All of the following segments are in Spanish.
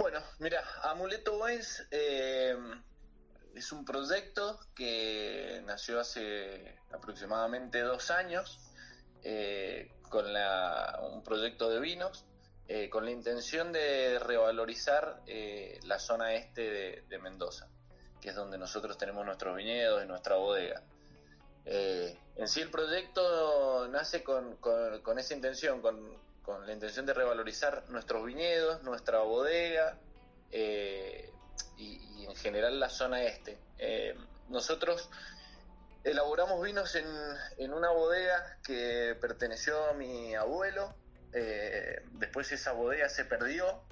Bueno, mira, Amuleto Wines eh, es un proyecto que nació hace aproximadamente dos años eh, con la- un proyecto de vinos eh, con la intención de revalorizar eh, la zona este de, Mendoza, que es donde nosotros tenemos nuestros viñedos y nuestra bodega. Eh, en sí el proyecto nace con esa intención, con, con la intención de revalorizar nuestros viñedos, nuestra bodega eh, y, y en general la zona este. Eh, nosotros elaboramos vinos en, en una bodega que perteneció a mi abuelo, eh, después esa bodega se perdió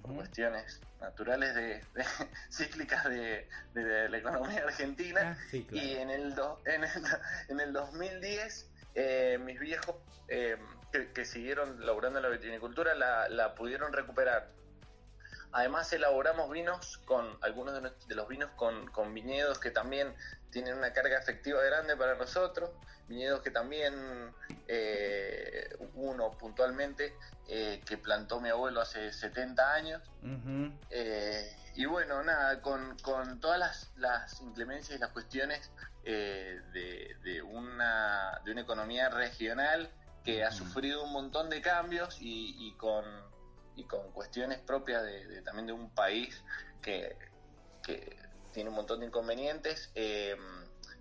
por cuestiones naturales de, de- cíclicas de, de la economía argentina Ah, sí, claro. y en el, do- en el, en el 2010, eh, mis viejos que, que siguieron laburando en la vitivinicultura la, la pudieron recuperar. Además, elaboramos vinos con algunos de, nues- de los vinos con, con viñedos que también tienen una carga afectiva grande para nosotros. Viñedos que también, eh, uno puntualmente, eh, que plantó mi abuelo hace 70 años. Eh, y bueno, nada, con, con todas las, las inclemencias y las cuestiones de, de una, de una economía regional que ha sufrido un montón de cambios y, y con, y con cuestiones propias de, de- también de un país que, que tiene un montón de inconvenientes. eh,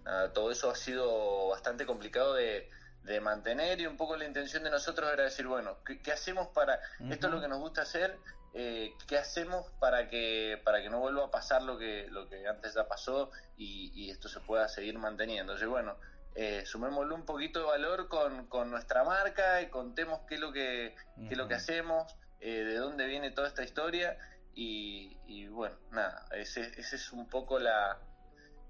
nada, todo eso ha sido bastante complicado de, de mantener y un poco la intención de nosotros era decir, bueno, ¿qué, qué hacemos para... Esto es lo que nos gusta hacer, eh, ¿qué hacemos para que para que no vuelva a pasar lo que lo que antes ya pasó y, y esto se pueda seguir manteniendo? Entonces, bueno, eh, sumémosle un poquito de valor con, con nuestra marca y contemos qué es lo que, qué es lo que hacemos, eh, de dónde viene toda esta historia y, y bueno, nada, ese, ese es un poco la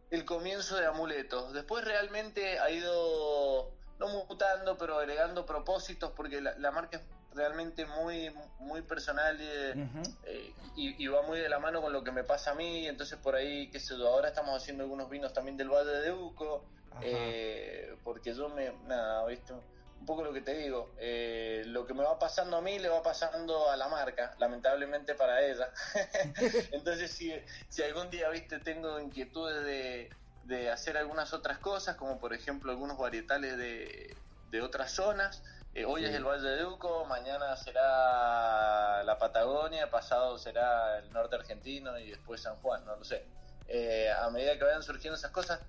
el comienzo de Amuletos. Después realmente ha ido, no mutando, pero agregando propósitos porque la, la marca es realmente muy, muy personal y, Ujú. eh, y, y va muy de la mano con lo que me pasa a mí, entonces por ahí, qué sé yo, ahora estamos haciendo algunos vinos también del Valle de Uco. Eh, porque yo me, nada, viste, un poco lo que te digo, eh, lo que me va pasando a mí le va pasando a la marca, lamentablemente para ella. entonces si, si algún día, viste, tengo inquietudes de, de hacer algunas otras cosas, como por ejemplo algunos varietales de, de otras zonas, eh, hoy Sí. es el Valle de Uco, mañana será la Patagonia, pasado será el norte argentino y después San Juan, no lo sé. Eh, a medida que vayan surgiendo esas cosas,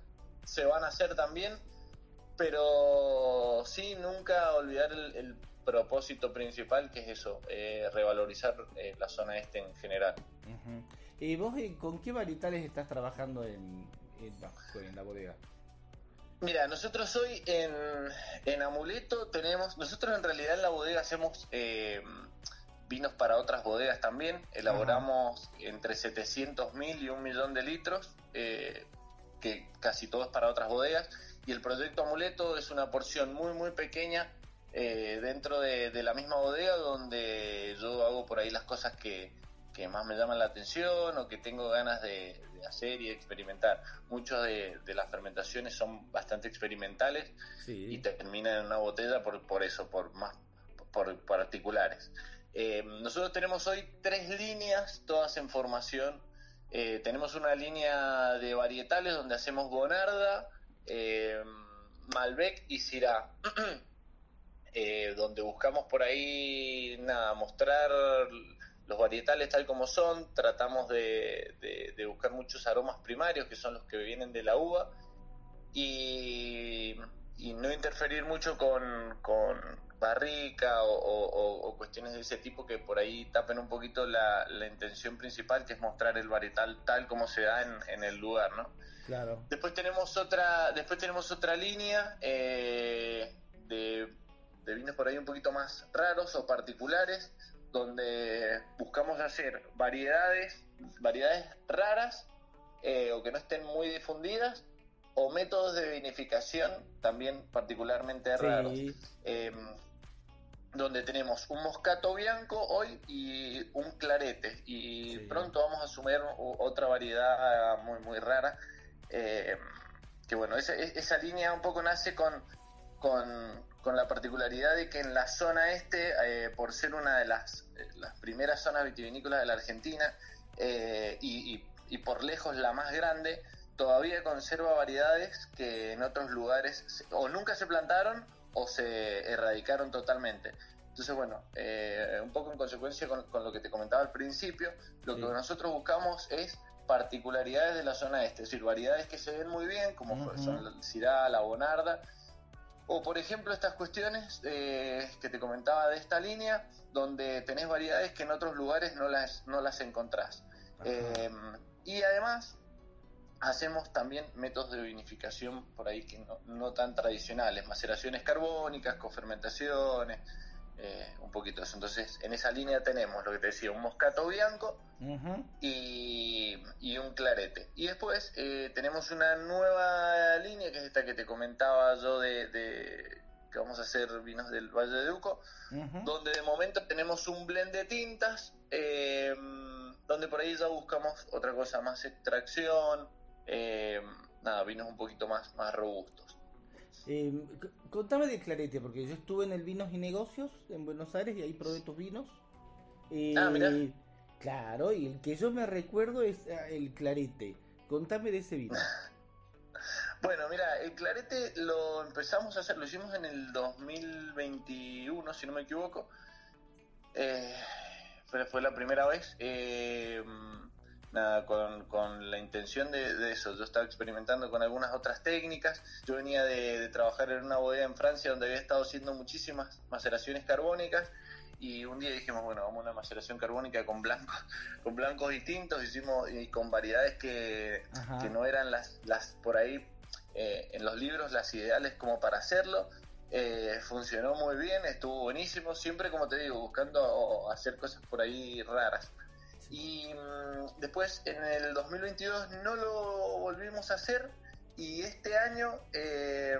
se van a hacer también, pero sí, nunca olvidar el, el propósito principal, que es eso, eh, revalorizar eh, la zona este en general. ¿Y vos eh, con qué varietales estás trabajando en, en, bajo- en la bodega? Mira, nosotros hoy en, en Amuleto tenemos, nosotros en realidad en la bodega hacemos eh, vinos para otras bodegas también, elaboramos entre 700 mil y un millón de litros, eh, que casi todo es para otras bodegas, y el proyecto Amuleto es una porción muy muy pequeña eh, dentro de, de la misma bodega donde yo hago por ahí las cosas que, que más me llaman la atención o que tengo ganas de, de hacer y experimentar. Muchas de, de las fermentaciones son bastante experimentales Sí. y terminan en una botella por, por eso, por más por particulares. Eh, nosotros tenemos hoy tres líneas, todas en formación. Eh, tenemos una línea de varietales donde hacemos Bonarda, eh, Malbec y Syrah, eh, donde buscamos por ahí nada, mostrar los varietales tal como son, tratamos de, de- buscar muchos aromas primarios que son los que vienen de la uva. Y, y no interferir mucho con, con barrica o, o- o cuestiones de ese tipo que por ahí tapen un poquito la, la intención principal que es mostrar el varietal tal como se da en, en el lugar, ¿no? Claro. Después tenemos otra, después tenemos otra línea eh, de, de vinos por ahí un poquito más raros o particulares, donde buscamos hacer variedades, variedades raras eh, o que no estén muy difundidas, o métodos de vinificación también particularmente raros. Eh, donde tenemos un moscato bianco hoy y un clarete y Sí. pronto vamos a sumar o- otra variedad muy muy rara eh, que bueno esa, e- esa línea un poco nace con, con, con la particularidad de que en la zona este eh, por ser una de las, eh, las primeras zonas vitivinícolas de la Argentina eh, y, y- y por lejos la más grande todavía conserva variedades que en otros lugares o nunca se plantaron o se erradicaron totalmente. Entonces, bueno, eh, un poco en consecuencia con, con lo que te comentaba al principio, lo Sí. que nosotros buscamos es particularidades de la zona este, es decir, variedades que se ven muy bien, como Ujú. son la Cirá, la Bonarda, o por ejemplo estas cuestiones eh, que te comentaba de esta línea, donde tenés variedades que en otros lugares no las, no las encontrás. Eh, y además hacemos también métodos de vinificación por ahí que no, no tan tradicionales, maceraciones carbónicas, cofermentaciones, eh, un poquito eso. Entonces, en esa línea tenemos lo que te decía, un moscato bianco y, y un clarete. Y después eh, tenemos una nueva línea, que es esta que te comentaba yo de, de que vamos a hacer vinos del Valle de Uco, Ujú. donde de momento tenemos un blend de tintas, eh, donde por ahí ya buscamos otra cosa, más extracción, eh, nada, vinos un poquito más, más robustos. Eh, contame de Clarete, porque yo estuve en el Vinos y Negocios en Buenos Aires y ahí probé tus vinos. Eh, Ah, mirá. Claro, y el que yo me recuerdo es ah, el Clarete. Contame de ese vino. Bueno, mira, el clarete lo empezamos a hacer, lo hicimos en el 2021, si no me equivoco. Eh, fue la primera vez. eh, nada, con, con la intención de, de eso. Yo estaba experimentando con algunas otras técnicas. Yo venía de, de trabajar en una bodega en Francia donde había estado haciendo muchísimas maceraciones carbónicas. Y un día dijimos, bueno, vamos a una maceración carbónica con blancos, con blancos distintos, hicimos y con variedades que, que no eran las, las por ahí eh, en los libros las ideales como para hacerlo. Eh, funcionó muy bien, estuvo buenísimo, siempre como te digo, buscando hacer cosas por ahí raras. Y mm, después en el 2022 no lo volvimos a hacer y este año eh,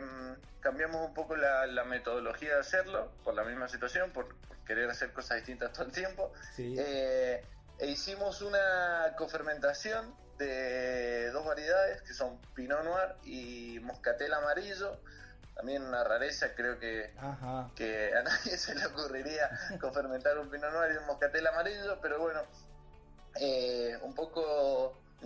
cambiamos un poco la, la metodología de hacerlo por la misma situación, por, por querer hacer cosas distintas todo el tiempo. Sí. Eh, e hicimos una cofermentación de dos variedades que son Pinot Noir y Moscatel Amarillo. También una rareza, creo que, Ajá. que a nadie se le ocurriría cofermentar un Pinot Noir y un Moscatel Amarillo, pero bueno,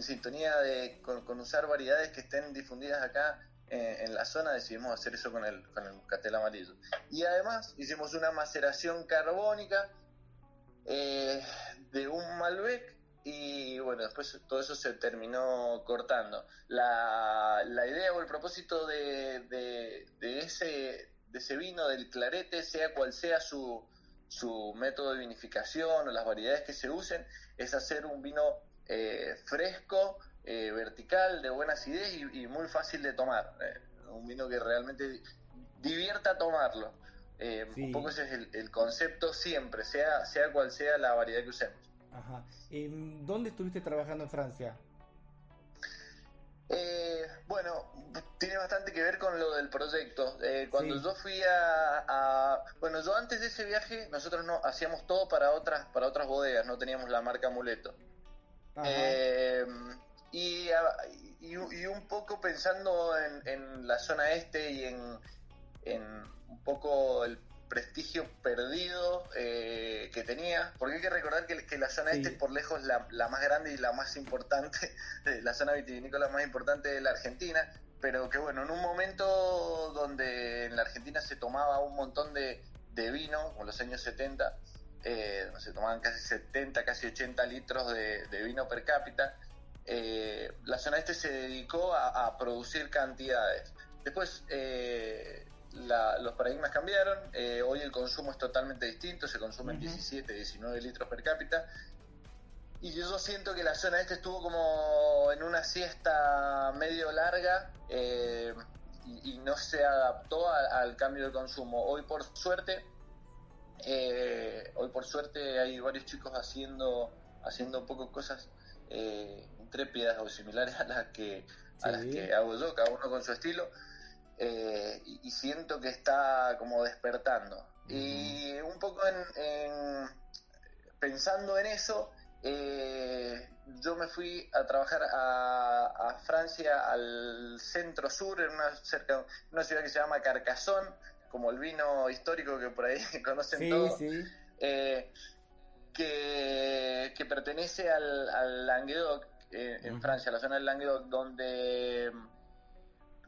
sintonía de, con, usar variedades que estén difundidas acá eh, en la zona, decidimos hacer eso con el, con el Moscatel Amarillo. Y además hicimos una maceración carbónica eh, de un Malbec y bueno, después todo eso se terminó cortando. La, la idea o el propósito de, de, de ese, de ese vino, del clarete, sea cual sea su, su método de vinificación o las variedades que se usen, es hacer un vino eh, fresco, eh, vertical, de buena acidez y, y muy fácil de tomar. Eh, un vino que realmente divierta tomarlo. Eh, Sí. Un poco ese es el, el concepto siempre, sea, sea cual sea la variedad que usemos. Ajá. Em, ¿Dónde estuviste trabajando en Francia? Eh, bueno, tiene bastante que ver con lo del proyecto. Eh, cuando yo fui a, a- bueno, yo antes de ese viaje nosotros no hacíamos todo para otras para otras bodegas, no teníamos la marca Amuleto. Eh, y, y, y un poco pensando en, en la zona este y en, en un poco el prestigio perdido eh, que tenía, porque hay que recordar que, que la zona Sí. este es por lejos la, la más grande y la más importante, la zona vitivinícola más importante de la Argentina, pero que bueno, en un momento donde en la Argentina se tomaba un montón de, de vino, como los años 70, eh, se tomaban casi 70, casi 80 litros de, de vino per cápita, eh, la zona este se dedicó a, a producir cantidades. Después eh, la- los paradigmas cambiaron, hoy el consumo es totalmente distinto, se consumen Ujú. 17, 19 litros per cápita. Y yo siento que la zona este estuvo como en una siesta medio larga y, y no se adaptó a- al cambio de consumo. Hoy por suerte, eh, hoy por suerte hay varios chicos haciendo, haciendo un poco cosas eh, intrépidas o similares a las que a las que hago yo, cada uno con su estilo. eh, y, y siento que está como despertando. Y un poco en, en- pensando en eso, eh, yo me fui a trabajar a, a Francia, al centro sur, en una, cerca, una ciudad que se llama Carcassonne, como el vino histórico que por ahí conocen Sí, todos, sí. eh, que, que pertenece al, al Languedoc, eh, en. Francia, la zona del Languedoc, donde,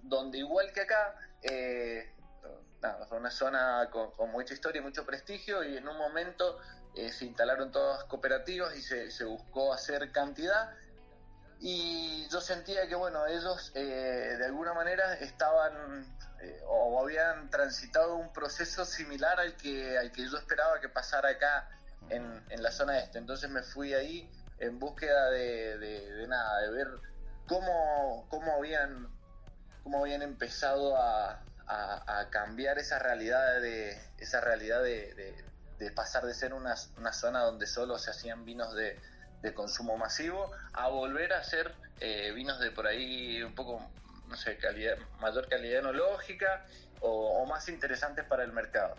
donde igual que acá, eh, nada, fue una zona con, con mucha historia y mucho prestigio y en un momento eh, se instalaron todas cooperativas y se, se buscó hacer cantidad y yo sentía que bueno ellos eh, de alguna manera estaban o habían transitado un proceso similar al que al que yo esperaba que pasara acá en, en la zona este. Entonces me fui ahí en búsqueda de, de- nada de ver cómo cómo habían cómo habían empezado a, a- cambiar esa realidad de esa realidad de, de- de pasar de ser una, una zona donde solo se hacían vinos de, de consumo masivo a volver a hacer eh, vinos de por ahí un poco no sé calidad mayor calidad enológica o, más interesantes para el mercado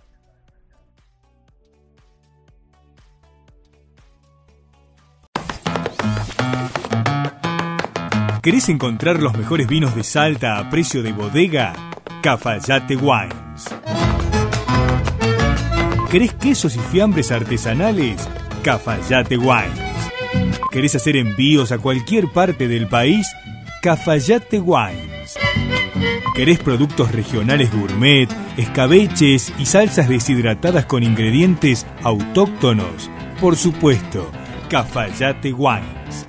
¿Querés encontrar los mejores vinos de Salta a precio de bodega? Cafayate Wines. ¿Querés quesos y fiambres artesanales? Cafayate Wines. ¿Querés hacer envíos a cualquier parte del país? Cafayate Wines. ¿Querés productos regionales gourmet, escabeches y salsas deshidratadas con ingredientes autóctonos? Por supuesto, Cafayate Wines.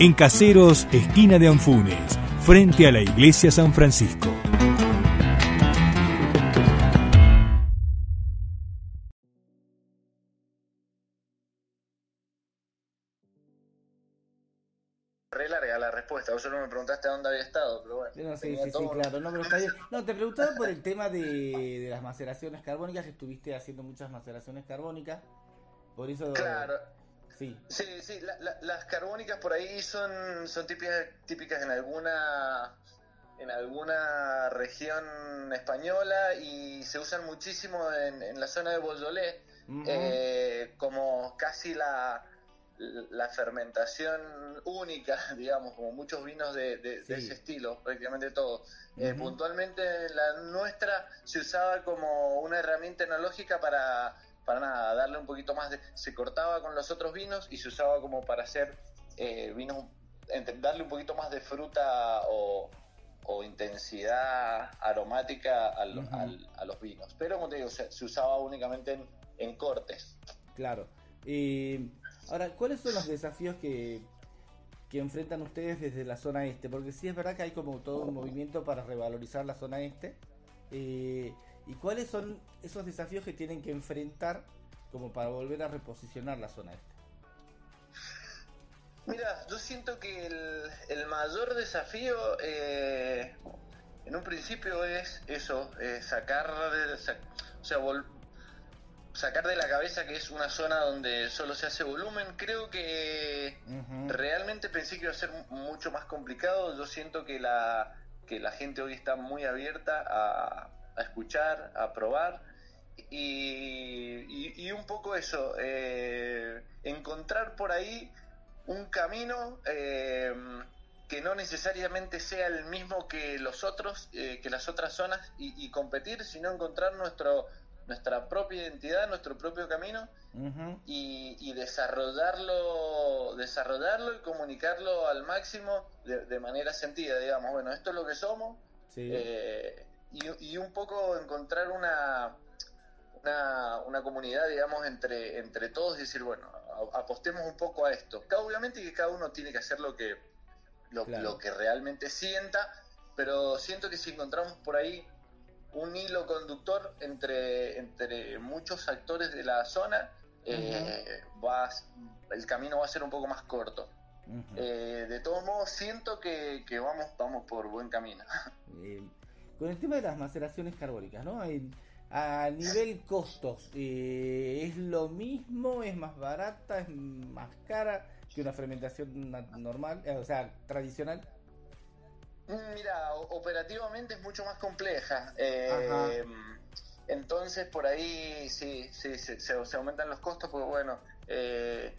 En Caseros, esquina de Anfunes, frente a la iglesia San Francisco. Re larga la respuesta vos solo me preguntaste dónde había estado pero bueno No, sí, sí, sí, claro. No, pero está bien. No, te preguntaba por el tema de, de las maceraciones carbónicas, que estuviste haciendo muchas maceraciones carbónicas. Por eso. claro Sí. Sí, sí, la- la- las carbónicas por ahí son, son típicas, típicas en alguna en alguna región española y se usan muchísimo en, en la zona de Ujú. eh, como casi la, la fermentación única, digamos, como muchos vinos de, de- de Sí. ese estilo, prácticamente todos. Eh, Ujú. puntualmente la nuestra se usaba como una herramienta enológica para, para nada, darle un poquito más de... Se cortaba con los otros vinos y se usaba como para hacer eh, vinos, entre- darle un poquito más de fruta o, o intensidad aromática a, lo- Ujú. al- a los vinos. Pero como te digo, se, se usaba únicamente en, en cortes. Claro. Eh, ahora, ¿cuáles son los desafíos que, que enfrentan ustedes desde la zona este? Porque sí es verdad que hay como todo un movimiento para revalorizar la zona este. Eh, ¿Y cuáles son esos desafíos que tienen que enfrentar como para volver a reposicionar la zona este? Mira, yo siento que el, el mayor desafío eh, en un principio es eso, eh, sacar, de- o sea, vol- sacar de la cabeza que es una zona donde solo se hace volumen. Creo que realmente pensé que iba a ser mucho más complicado. Yo siento que la, que la gente hoy está muy abierta a, a escuchar, a probar. Y, y- y un poco eso, eh, encontrar por ahí un camino eh, que no necesariamente sea el mismo que los otros, eh, que las otras zonas, y, y competir, sino encontrar nuestro, nuestra propia identidad, nuestro propio camino y, y desarrollarlo, desarrollarlo y comunicarlo al máximo de, de manera sentida, digamos, bueno, esto es lo que somos, Sí. eh, y, y un poco encontrar una, una, una comunidad, digamos, entre, entre todos y decir, bueno, a- apostemos un poco a esto. Cada- Obviamente que cada uno tiene que hacer lo que, lo, Claro. lo que realmente sienta, pero siento que si encontramos por ahí un hilo conductor entre, entre muchos actores de la zona, eh, va el camino va a ser un poco más corto. Eh, de todos modos, siento que, que vamos, vamos por buen camino. Eh, con el tema de las maceraciones carbónicas, ¿no? En- a nivel costos, eh, ¿es lo mismo? ¿Es más barata? ¿Es más cara que una fermentación normal? O sea, tradicional. Mira, o- operativamente es mucho más compleja. Eh, entonces, por ahí sí, sí, se, se- aumentan los costos, porque bueno, eh,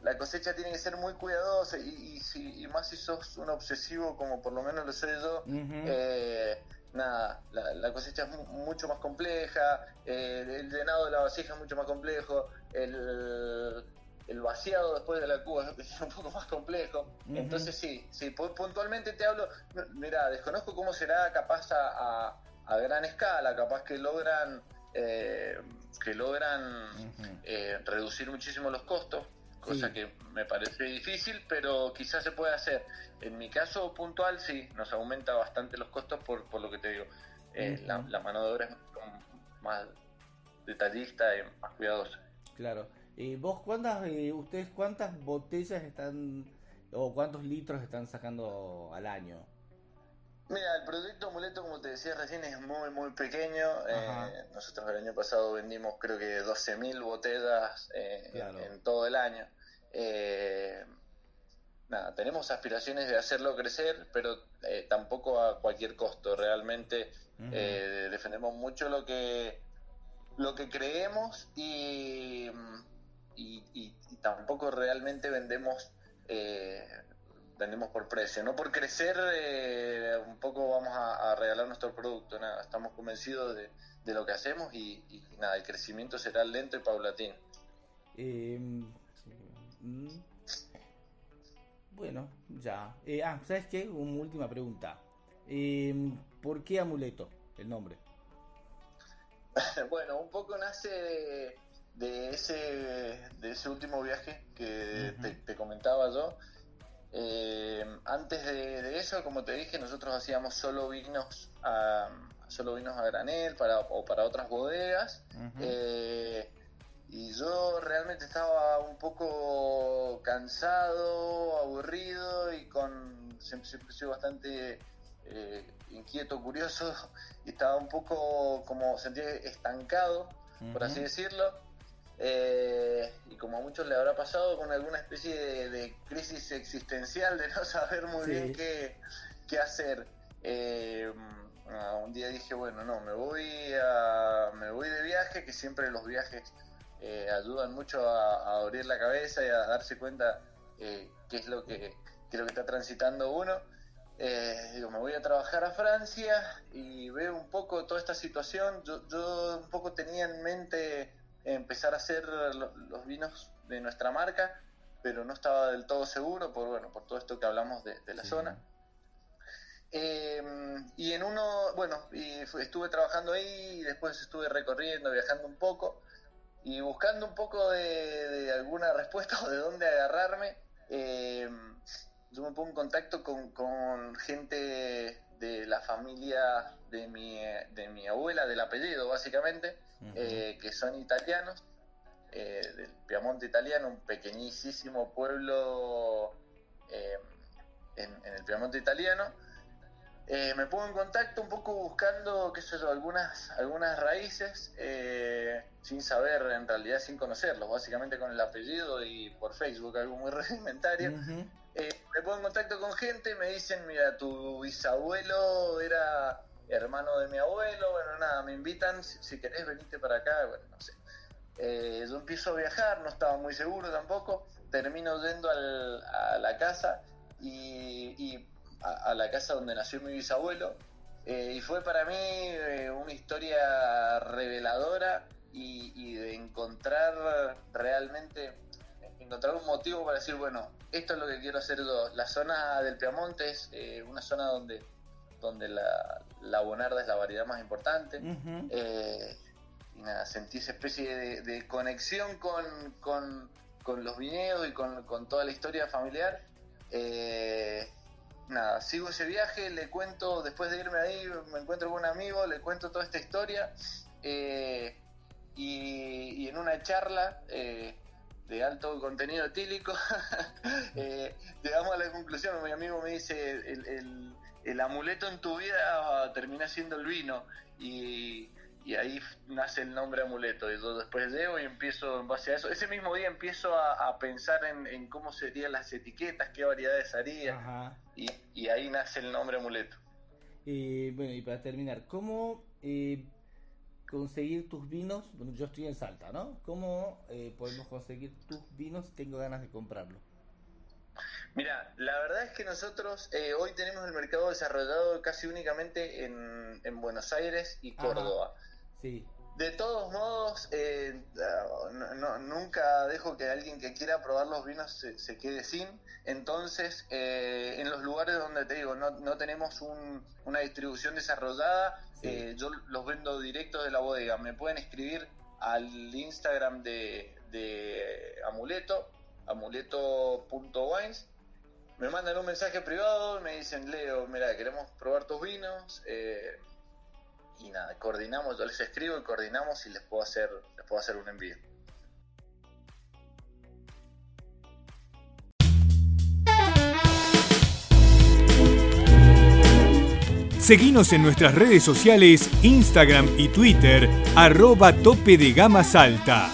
la cosecha tiene que ser muy cuidadosa y, y si- y más si sos un obsesivo como por lo menos lo soy yo, eh, nada, la, la cosecha es mu- mucho más compleja, eh, el llenado de la vasija es mucho más complejo, el, el vaciado después de la cuba es un poco más complejo. Entonces sí, sí, pu- puntualmente te hablo, mira, desconozco cómo será capaz a, a- a gran escala, capaz que logran eh, que logran eh, reducir muchísimo los costos, cosa Sí. que me parece difícil, pero quizás se puede hacer. En mi caso puntual, sí, nos aumenta bastante los costos por, por lo que te digo. Eh, la, la mano de obra es más detallista y más cuidadosa. Claro. Eh, ¿Vos cuántas, eh, ustedes cuántas botellas están o cuántos litros están sacando al año? Mira, el proyecto Amuleto, como te decía recién, es muy, muy pequeño. Eh, nosotros el año pasado vendimos creo que 12.000 botellas eh, Claro. en, en todo el año. Eh, nada, tenemos aspiraciones de hacerlo crecer, pero tampoco a cualquier costo. Realmente defendemos mucho lo que lo que creemos y, y, y- y tampoco realmente vendemos eh, vendemos por precio no por crecer eh, un poco vamos a, a regalar nuestro producto nada estamos convencidos de, de lo que hacemos y, y nada el crecimiento será lento y paulatino Eh, mm, bueno, ya. Eh, ah, ¿sabes qué? Una última pregunta. Eh, ¿Por qué amuleto? El nombre. bueno, un poco nace de, de ese, de ese último viaje que te, te comentaba yo. Eh, antes de, de eso, como te dije, nosotros hacíamos solo vinos a, solo vinos a granel para, o para otras bodegas. Eh, y yo realmente estaba un poco cansado, aburrido y con siempre, siempre sido bastante eh, inquieto, curioso y estaba un poco como sentía estancado, por así decirlo. Eh, y como a muchos le habrá pasado con alguna especie de, de crisis existencial de no saber muy Sí. bien qué, qué hacer. Eh, un día dije, bueno, no, me voy a, me voy de viaje, que siempre los viajes eh, ayudan mucho a, a abrir la cabeza y a darse cuenta eh, qué es lo que, qué es lo que está transitando uno. Eh, digo, me voy a trabajar a Francia y veo un poco toda esta situación. Yo, yo un poco tenía en mente empezar a hacer lo- los vinos de nuestra marca, pero no estaba del todo seguro por bueno por todo esto que hablamos de, de la Sí. zona. Eh, y en uno, bueno, y estuve trabajando ahí y después estuve recorriendo, viajando un poco y buscando un poco de, de alguna respuesta o de dónde agarrarme. Eh, yo me pongo en contacto con, con gente de la familia de mi, de mi abuela, del apellido básicamente, eh, que son italianos, eh, del Piamonte italiano, un pequeñísimo pueblo eh, en, en el Piamonte italiano. Eh, me pongo en contacto un poco buscando, qué sé yo, algunas, algunas raíces. eh, sin saber, en realidad sin conocerlos, básicamente con el apellido y por Facebook, algo muy rudimentario. Eh, me pongo en contacto con gente y me dicen, mira, tu bisabuelo era hermano de mi abuelo, bueno, nada, me invitan, si, si querés venite para acá, bueno, no sé. Yo empiezo a viajar, no estaba muy seguro tampoco, termino yendo al- a la casa y, y a, a la casa donde nació mi bisabuelo, eh, y fue para mí eh, una historia reveladora y, y de encontrar realmente encontrar un motivo para decir, bueno, esto es lo que quiero hacer yo. La zona del Piamonte es eh, una zona donde, donde la, la bonarda es la variedad más importante. Eh, y nada, sentí esa especie de, de conexión con, con, con los viñedos y con, con toda la historia familiar. Nada, sigo ese viaje, le cuento, después de irme ahí, me encuentro con un amigo, le cuento toda esta historia. eh, y, en una charla eh, de alto contenido etílico, eh, llegamos a la conclusión, mi amigo me dice, el, el- amuleto en tu vida termina siendo el vino. Y, y ahí nace el nombre amuleto. Y yo después llego y empiezo en base a eso. Ese mismo día empiezo a, a pensar en, en cómo serían las etiquetas, qué variedades haría. Ajá. Y, y ahí nace el nombre amuleto. Y bueno, y para terminar, ¿cómo eh, conseguir tus vinos? Bueno, yo estoy en Salta, ¿no? ¿Cómo eh, podemos conseguir tus vinos? Tengo ganas de comprarlo. Mira, la verdad es que nosotros eh, hoy tenemos el mercado desarrollado casi únicamente en, en Buenos Aires y Ajá. Córdoba. Sí. De todos modos, eh, no- no- nunca dejo que alguien que quiera probar los vinos se, se quede sin. Entonces, eh, en los lugares donde te digo, no, no tenemos un- una distribución desarrollada, Sí. eh, yo los vendo directos de la bodega. Me pueden escribir al Instagram de, de Amuleto, amuleto.wines. Me mandan un mensaje privado, me dicen, Leo, mira, queremos probar tus vinos. eh, y nada, coordinamos, yo les escribo y coordinamos y les puedo hacer, les puedo hacer un envío. Seguinos en nuestras redes sociales, Instagram y Twitter, arroba tope de gama salta.